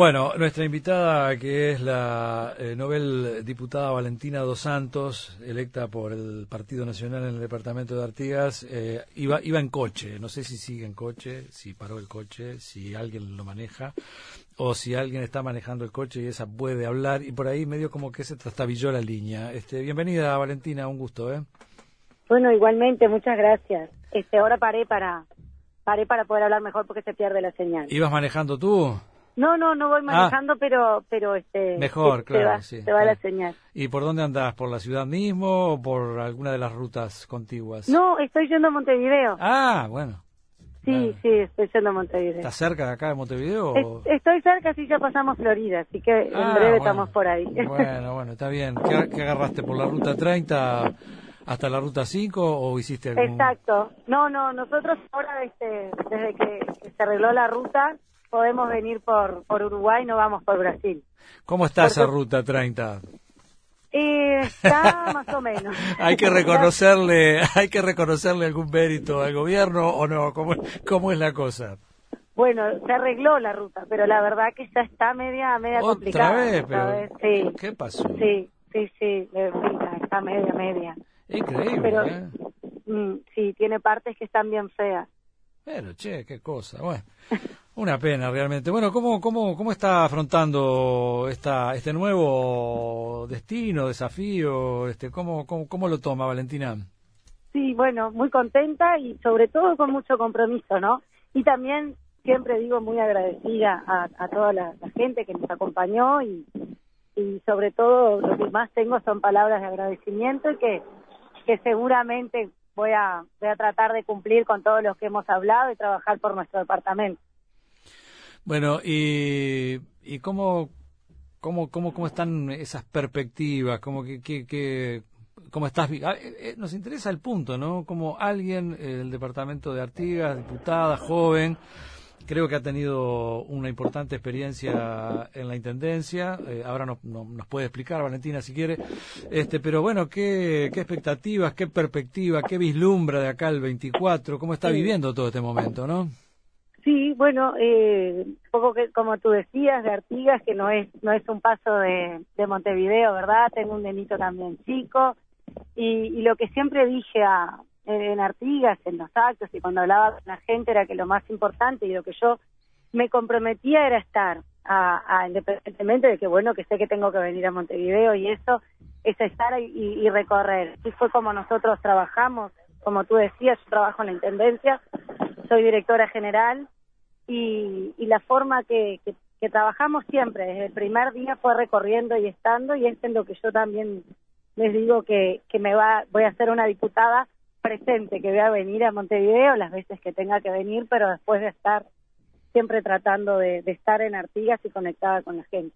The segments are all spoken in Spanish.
Bueno, nuestra invitada, que es la eh, Nobel diputada Valentina Dos Santos, electa por el Partido Nacional en el departamento de Artigas, eh, iba, iba en coche. No sé si sigue en coche, si paró el coche, si alguien lo maneja, o si alguien está manejando el coche y esa puede hablar. Y por ahí medio como que se trastabilló la línea. Este, bienvenida, Valentina, un gusto, ¿eh? Bueno, igualmente, muchas gracias. Este, ahora paré para paré para poder hablar mejor porque se pierde la señal. ¿Ibas manejando tú? No, no, no voy manejando, pero pero este mejor, claro, se va, sí, se va la señal. ¿Y por dónde andás? ¿Por la ciudad mismo o por alguna de las rutas contiguas? No, estoy yendo a Montevideo. Ah, bueno. Sí, sí, estoy yendo a Montevideo. ¿Estás cerca de acá de Montevideo? o- Es- estoy cerca, sí, ya pasamos Florida, así que en Ah, breve bueno. estamos por ahí. Bueno, bueno, está bien. ¿Qué, qué agarraste? ¿Por la ruta 30 hasta la ruta 5 o hiciste algún...? Exacto. No, no, nosotros ahora, este, desde que se arregló la ruta, podemos venir por, por Uruguay, no vamos por Brasil. ¿Cómo está esa ruta 30? Eh, está más o menos. ¿Hay que reconocerle, hay que reconocerle algún mérito al gobierno o no? ¿Cómo, cómo es la cosa? Bueno, se arregló la ruta, pero la verdad que ya está media, media ¿Otra complicada. vez? otra Pero, vez, sí, ¿Qué pasó? sí, sí, sí, está media, media. Increíble, Pero- ¿eh? Mm, sí, tiene partes que están bien feas. Pero, che, qué cosa. Bueno, una pena realmente. Bueno, ¿cómo, cómo, cómo está afrontando esta, este nuevo destino, desafío? Este, ¿cómo, cómo, ¿Cómo lo toma Valentina? Sí, bueno, muy contenta y sobre todo con mucho compromiso, ¿no? Y también siempre digo muy agradecida a, a toda la, gente que nos acompañó y, y sobre todo lo que más tengo son palabras de agradecimiento y que, que seguramente voy a, voy a tratar de cumplir con todos los que hemos hablado y trabajar por nuestro departamento. Bueno, y, y cómo, cómo, cómo, cómo están esas perspectivas, cómo que, que, que- cómo estás, ah, eh, eh, nos interesa el punto, ¿no? Como alguien, eh, del departamento de Artigas, diputada, joven, creo que ha tenido una importante experiencia en la intendencia, eh, ahora nos, no- nos puede explicar Valentina si quiere, este, pero bueno, ¿qué, qué expectativas, qué perspectiva, qué vislumbra de acá el 24, cómo está viviendo todo este momento, ¿no? Sí, bueno, eh, un poco que como tú decías de Artigas, que no es no es un paso de, de Montevideo, ¿verdad? Tengo un nenito también chico. Y, y lo que siempre dije a, en, Artigas, en los actos y cuando hablaba con la gente era que lo más importante y lo que yo me comprometía era estar, a, a- independientemente de que bueno que sé que tengo que venir a Montevideo y eso es estar y, y recorrer. Así fue como nosotros trabajamos, como tú decías, yo trabajo en la intendencia soy directora general y, y la forma que, que, que trabajamos siempre, desde el primer día fue recorriendo y estando y es en lo que yo también les digo que, que me va, voy a ser una diputada presente, que voy a venir a Montevideo las veces que tenga que venir, pero después de estar siempre tratando de, de estar en Artigas y conectada con la gente.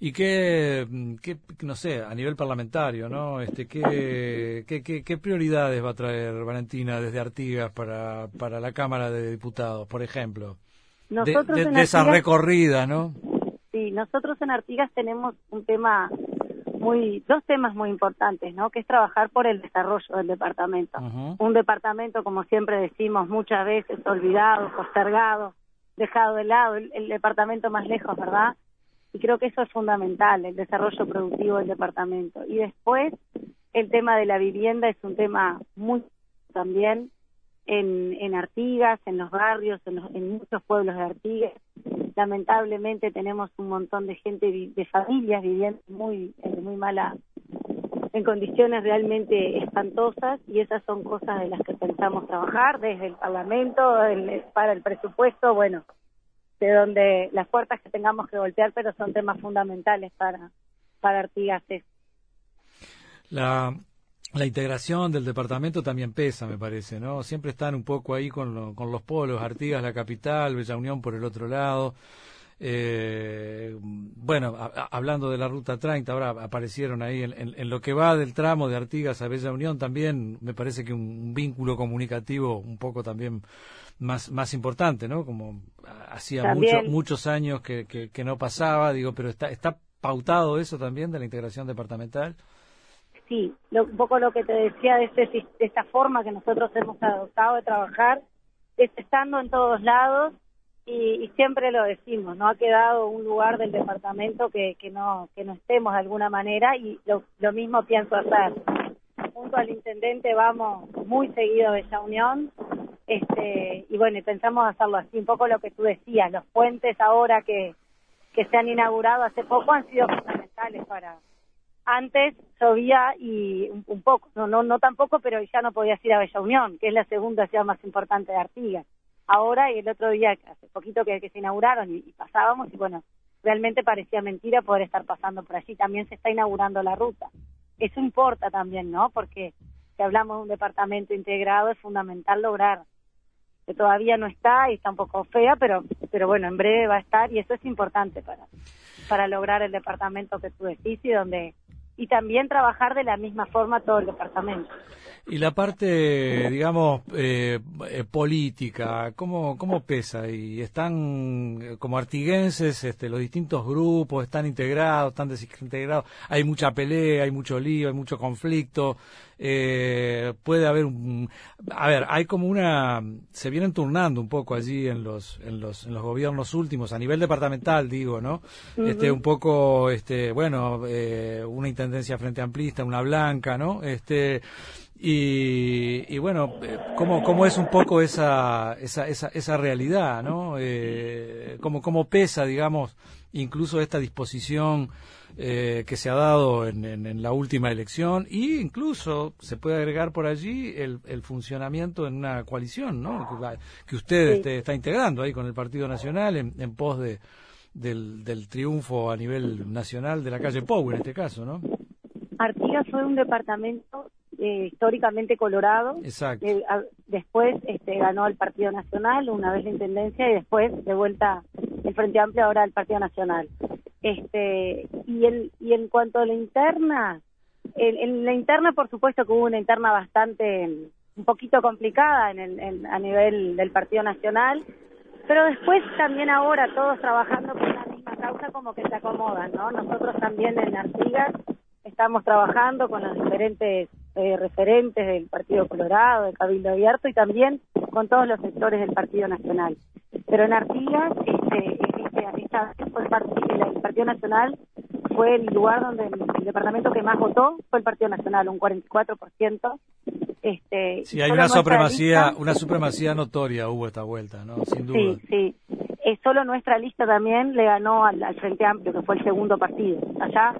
Y qué, qué, no sé, a nivel parlamentario, ¿no? Este, qué, qué, qué, qué prioridades va a traer Valentina desde Artigas para, para la Cámara de Diputados, por ejemplo? Nosotros de- esa recorrida, ¿no? Sí, nosotros en Artigas tenemos un tema muy, dos temas muy importantes, ¿no? Que es trabajar por el desarrollo del departamento. Un departamento, como siempre decimos muchas veces, olvidado, postergado, dejado de lado, el, el departamento más lejos, ¿verdad? Y creo que eso es fundamental, el desarrollo productivo del departamento. Y después, el tema de la vivienda es un tema muy también en, en Artigas, en los barrios, en, los- en muchos pueblos de Artigas. Lamentablemente tenemos un montón de gente, de familias viviendo muy, en muy mala, en condiciones realmente espantosas y esas son cosas de las que pensamos trabajar desde el Parlamento, para el presupuesto, bueno, de donde las puertas que tengamos que voltear, pero son temas fundamentales para, para Artigas. La, la integración del departamento también pesa, me parece, ¿no? Siempre están un poco ahí con, lo- con los polos, Artigas la capital, Bella Unión por el otro lado. Eh, bueno, a- a- hablando de la ruta 30, ahora aparecieron ahí en, en- en lo que va del tramo de Artigas a Bella Unión también, me parece que un, un vínculo comunicativo un poco también más, más importante, ¿no? Como hacía mucho- muchos años que, que, que no pasaba, digo, pero está, está pautado eso también de la integración departamental. Sí, lo- un poco lo que te decía de, este de esta forma que nosotros hemos adoptado de trabajar, es estando en todos lados y, siempre lo decimos, no ha quedado un lugar del departamento que, que no que no estemos de alguna manera y lo, lo mismo pienso hacer. Junto al intendente vamos muy seguido a Bella Unión este y bueno, pensamos hacerlo así, un poco lo que tú decías, los puentes ahora que se han inaugurado hace poco han sido fundamentales para antes llovía y un, poco, no, no, no tampoco, pero ya no podías ir a Bella Unión, que es la segunda ciudad más importante de Artigas ahora y el otro día, hace poquito que, se inauguraron y, pasábamos y bueno, realmente parecía mentira poder estar pasando por allí. También se está inaugurando la ruta. Eso importa también, ¿no? Porque si hablamos de un departamento integrado es fundamental lograr que todavía no está y está un poco fea, pero pero bueno, en breve va a estar y eso es importante para para lograr el departamento que tú decís y donde y también trabajar de la misma forma todo el departamento. Y la parte, digamos, eh, eh, política, ¿cómo, ¿cómo pesa? ¿Y están eh, como artiguenses este, los distintos grupos, están integrados, están desintegrados? Hay mucha pelea, hay mucho lío, hay mucho conflicto. Eh, puede haber un... A ver, hay como una... Se vienen turnando un poco allí en los, en los, en los gobiernos últimos, a nivel departamental, digo, ¿no? Este, un poco, este, bueno, eh, una intendencia frente amplista, una blanca, ¿no? Este, y, bueno, eh, ¿cómo, ¿cómo, es un poco esa, esa, esa, esa realidad, ¿no? Eh, ¿cómo, ¿Cómo pesa, digamos, incluso esta disposición eh, que se ha dado en, en, la última elección e incluso se puede agregar por allí el, el funcionamiento en una coalición, ¿no? Que, usted está integrando ahí con el Partido Nacional en, en pos de, del, del triunfo a nivel nacional de la calle Pou, en este caso, ¿no? Artigas fue un departamento eh, históricamente colorado. Exacto. Eh, después este, ganó el Partido Nacional, una vez la Intendencia, y después de vuelta el Frente Amplio, ahora el Partido Nacional. Este, y, el, y en cuanto a la interna, en, la interna, por supuesto que hubo una interna bastante, un poquito complicada en el, a nivel del Partido Nacional, pero después también ahora todos trabajando con la misma causa como que se acomodan, ¿no? Nosotros también en Artigas estamos trabajando con los diferentes eh, referentes del Partido Colorado, del Cabildo Abierto y también con todos los sectores del Partido Nacional. Pero en Artigas, este, esta, fue el, Partido Nacional fue el lugar donde el, departamento que más votó fue el Partido Nacional, un 44%. Este, sí, hay una supremacía, una supremacía notoria hubo esta vuelta, ¿no? Sin duda. Sí, sí. Es solo nuestra lista también le ganó al, al Frente Amplio, que fue el segundo partido. Allá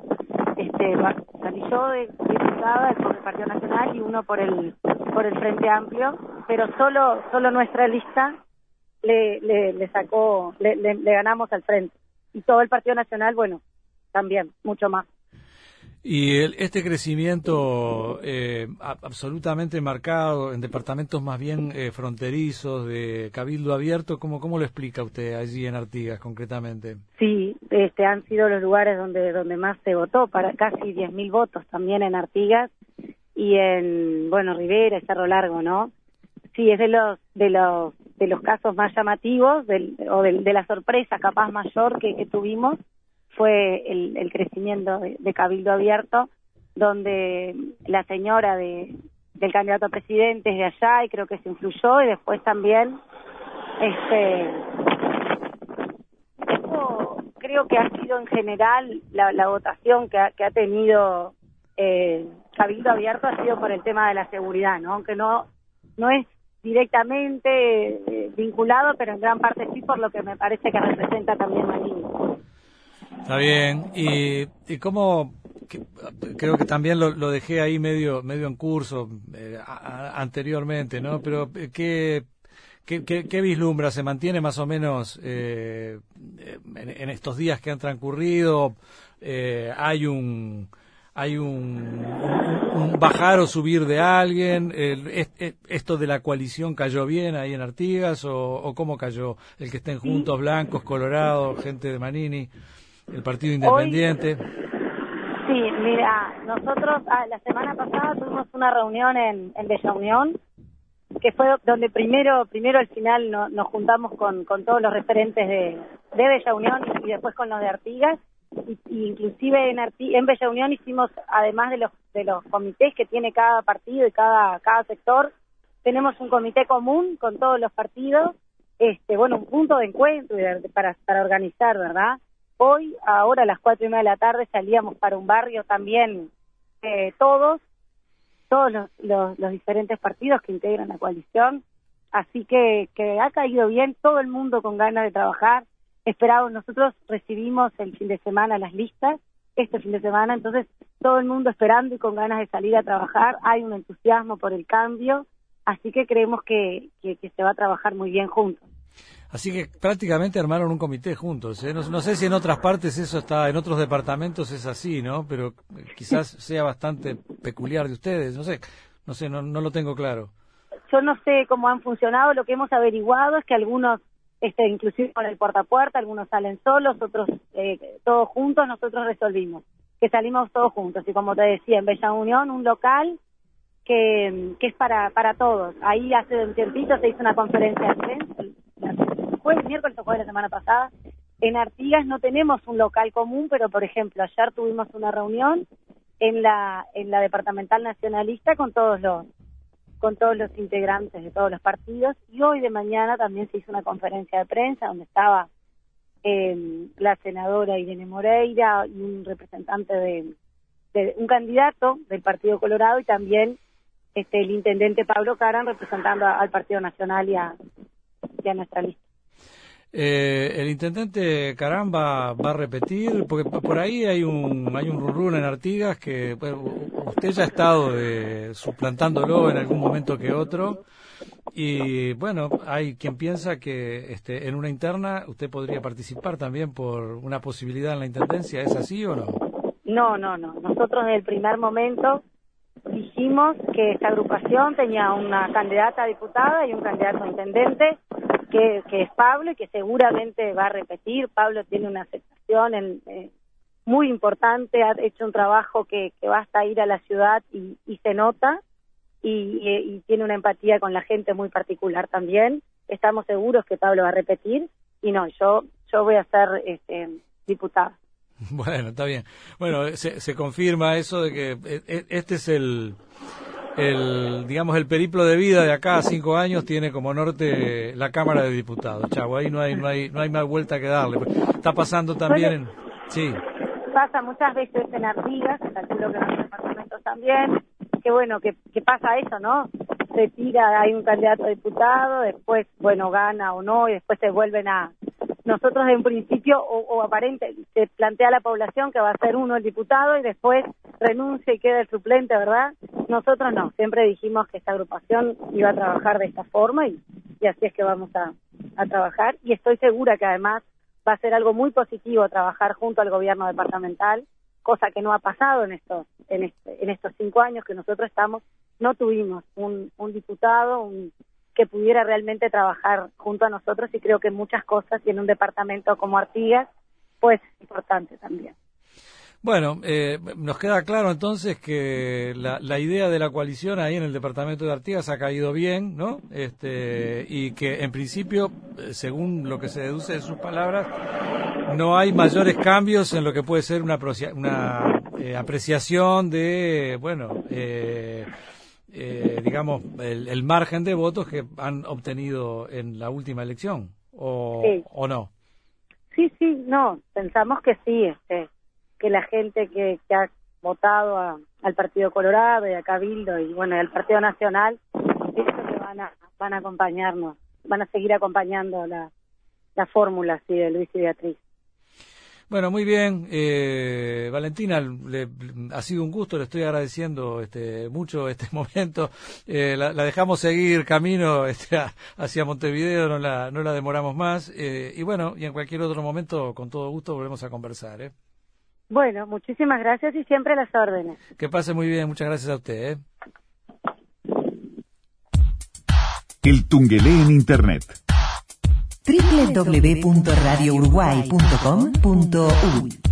este, salí yo de diputada por el Partido Nacional y uno por el por el Frente Amplio, pero solo solo nuestra lista le, le, sacó, le, le, ganamos al frente. Y todo el Partido Nacional, bueno, también, mucho más. Y este crecimiento eh, absolutamente marcado en departamentos más bien eh, fronterizos de cabildo abierto, ¿cómo, ¿cómo lo explica usted allí en Artigas concretamente? Sí, este, han sido los lugares donde, donde más se votó, para casi 10.000 votos también en Artigas y en, bueno, Rivera, Cerro Largo, ¿no? Sí, es de los, de los, de los casos más llamativos del, o de, la sorpresa capaz mayor que, que tuvimos fue el, crecimiento de, Cabildo Abierto, donde la señora de, del candidato a presidente es de allá y creo que se influyó y después también este creo que ha sido en general la, votación que ha, que ha tenido eh, Cabildo Abierto ha sido por el tema de la seguridad, ¿no? Aunque no no es directamente eh, vinculado, pero en gran parte sí por lo que me parece que representa también Marín. Está bien. ¿Y, y cómo, creo que también lo, dejé ahí medio medio en curso eh, anteriormente, ¿no? Pero eh, ¿qué, qué, qué, vislumbra? ¿Se mantiene más o menos eh, en, estos días que han transcurrido? ¿Hay un hay un, un, bajar o subir de alguien? ¿Esto de la coalición cayó bien ahí en Artigas o, o cómo cayó? ¿El que estén juntos, blancos, colorados, gente de Manini? el Partido Independiente. sí, mira, nosotros ah, la semana pasada tuvimos una reunión en, en Bella Unión, que fue donde primero, primero al final nos juntamos con, con todos los referentes de, de Bella Unión y, después con los de Artigas. Y, inclusive en, en Bella Unión hicimos, además de los, de los comités que tiene cada partido y cada, cada sector, tenemos un comité común con todos los partidos este, bueno, un punto de encuentro para, para organizar, ¿verdad? Hoy, ahora a las cuatro y media de la tarde, salíamos para un barrio también, eh, todos, todos los, los, los, diferentes partidos que integran la coalición. Así que, que ha caído bien, todo el mundo con ganas de trabajar. Esperado, nosotros recibimos el fin de semana las listas, este fin de semana, entonces todo el mundo esperando y con ganas de salir a trabajar. Hay un entusiasmo por el cambio Así que creemos que, que, se va a trabajar muy bien juntos. Así que prácticamente armaron un comité juntos. ¿eh? No, sé si en otras partes eso está, en otros departamentos es así, ¿no? Pero quizás sea bastante peculiar de ustedes. No sé, no sé, no, no lo tengo claro. Yo no sé cómo han funcionado. Lo que hemos averiguado es que algunos, este, inclusive con el puerta a puerta, algunos salen solos, otros eh, todos juntos. Nosotros resolvimos que salimos todos juntos. Y como te decía, en Bella Unión, un local que, que es para, para todos. Ahí hace un tiempito se hizo una conferencia de el miércoles o fue la semana pasada. En Artigas no tenemos un local común, pero por ejemplo, ayer tuvimos una reunión en la, en la departamental nacionalista con todos los con todos los integrantes de todos los partidos y hoy de mañana también se hizo una conferencia de prensa donde estaba eh, la senadora Irene Moreira y un representante de, un candidato del Partido Colorado y también este, el intendente Pablo Caran representando al Partido Nacional y a, nuestra lista. Eh, el intendente Caram va, a repetir, porque por ahí hay un hay un rurrún en Artigas que usted ya ha estado de, suplantándolo en algún momento que otro y bueno, hay quien piensa que este, en una interna usted podría participar también por una posibilidad en la intendencia, ¿es así o no? No, no, no. Nosotros desde el primer momento dijimos que esta agrupación tenía una candidata a diputada y un candidato a intendente, que, es Pablo y que seguramente va a repetir. Pablo tiene una aceptación eh, muy importante, ha hecho un trabajo que, que basta ir a la ciudad y, se nota y, tiene una empatía con la gente muy particular también. Estamos seguros que Pablo va a repetir y no, yo, yo voy a ser este, diputada. Bueno, está bien. Bueno, se, se confirma eso de que e, e, este es el, el, digamos, el periplo de vida de acá a cinco años tiene como norte la Cámara de Diputados. Chavo, ahí no hay, no hay, no hay más vuelta que darle. Está pasando también en, sí. Pasa muchas veces en Artigas, calculo que en los departamentos también, que bueno, que, que pasa eso, ¿no? Se tira, hay un candidato a diputado, después, bueno, gana o no, y después se vuelven a, nosotros en principio o, aparente se plantea a la población que va a ser uno el diputado y después renuncia y queda el suplente, ¿verdad? Nosotros no, siempre dijimos que esta agrupación iba a trabajar de esta forma y, así es que vamos a, trabajar. Y estoy segura que además va a ser algo muy positivo trabajar junto al gobierno departamental, cosa que no ha pasado en estos en, este, en estos cinco años que nosotros estamos, no tuvimos un, un diputado, un que pudiera realmente trabajar junto a nosotros y creo que muchas cosas y en un departamento como Artigas, pues es importante también. Bueno, eh, nos queda claro entonces que la, la, idea de la coalición ahí en el departamento de Artigas ha caído bien, ¿no? Este, y que en principio, eh, según lo que se deduce de sus palabras, no hay mayores cambios en lo que puede ser una, una eh, apreciación de, bueno, eh, eh, digamos, el, margen de votos que han obtenido en la última elección, o, o no. Sí, sí, no, pensamos que sí, este, que la gente que, que ha votado al Partido Colorado y a Cabildo y bueno, al Partido Nacional, que van a, van a acompañarnos, van a seguir acompañando la, la fórmula sí, de Luis y Beatriz. Bueno, muy bien. Eh, Valentina, le, ha sido un gusto, le estoy agradeciendo este, mucho este momento. Eh, la, dejamos seguir camino este, hacia Montevideo, no la, no la demoramos más. Eh, y bueno, y en cualquier otro momento, con todo gusto, volvemos a conversar. ¿eh? Bueno, muchísimas gracias y siempre las órdenes. Que pase muy bien, muchas gracias a usted. ¿eh? El Tungelé en Internet www.radiouruguay.com.uy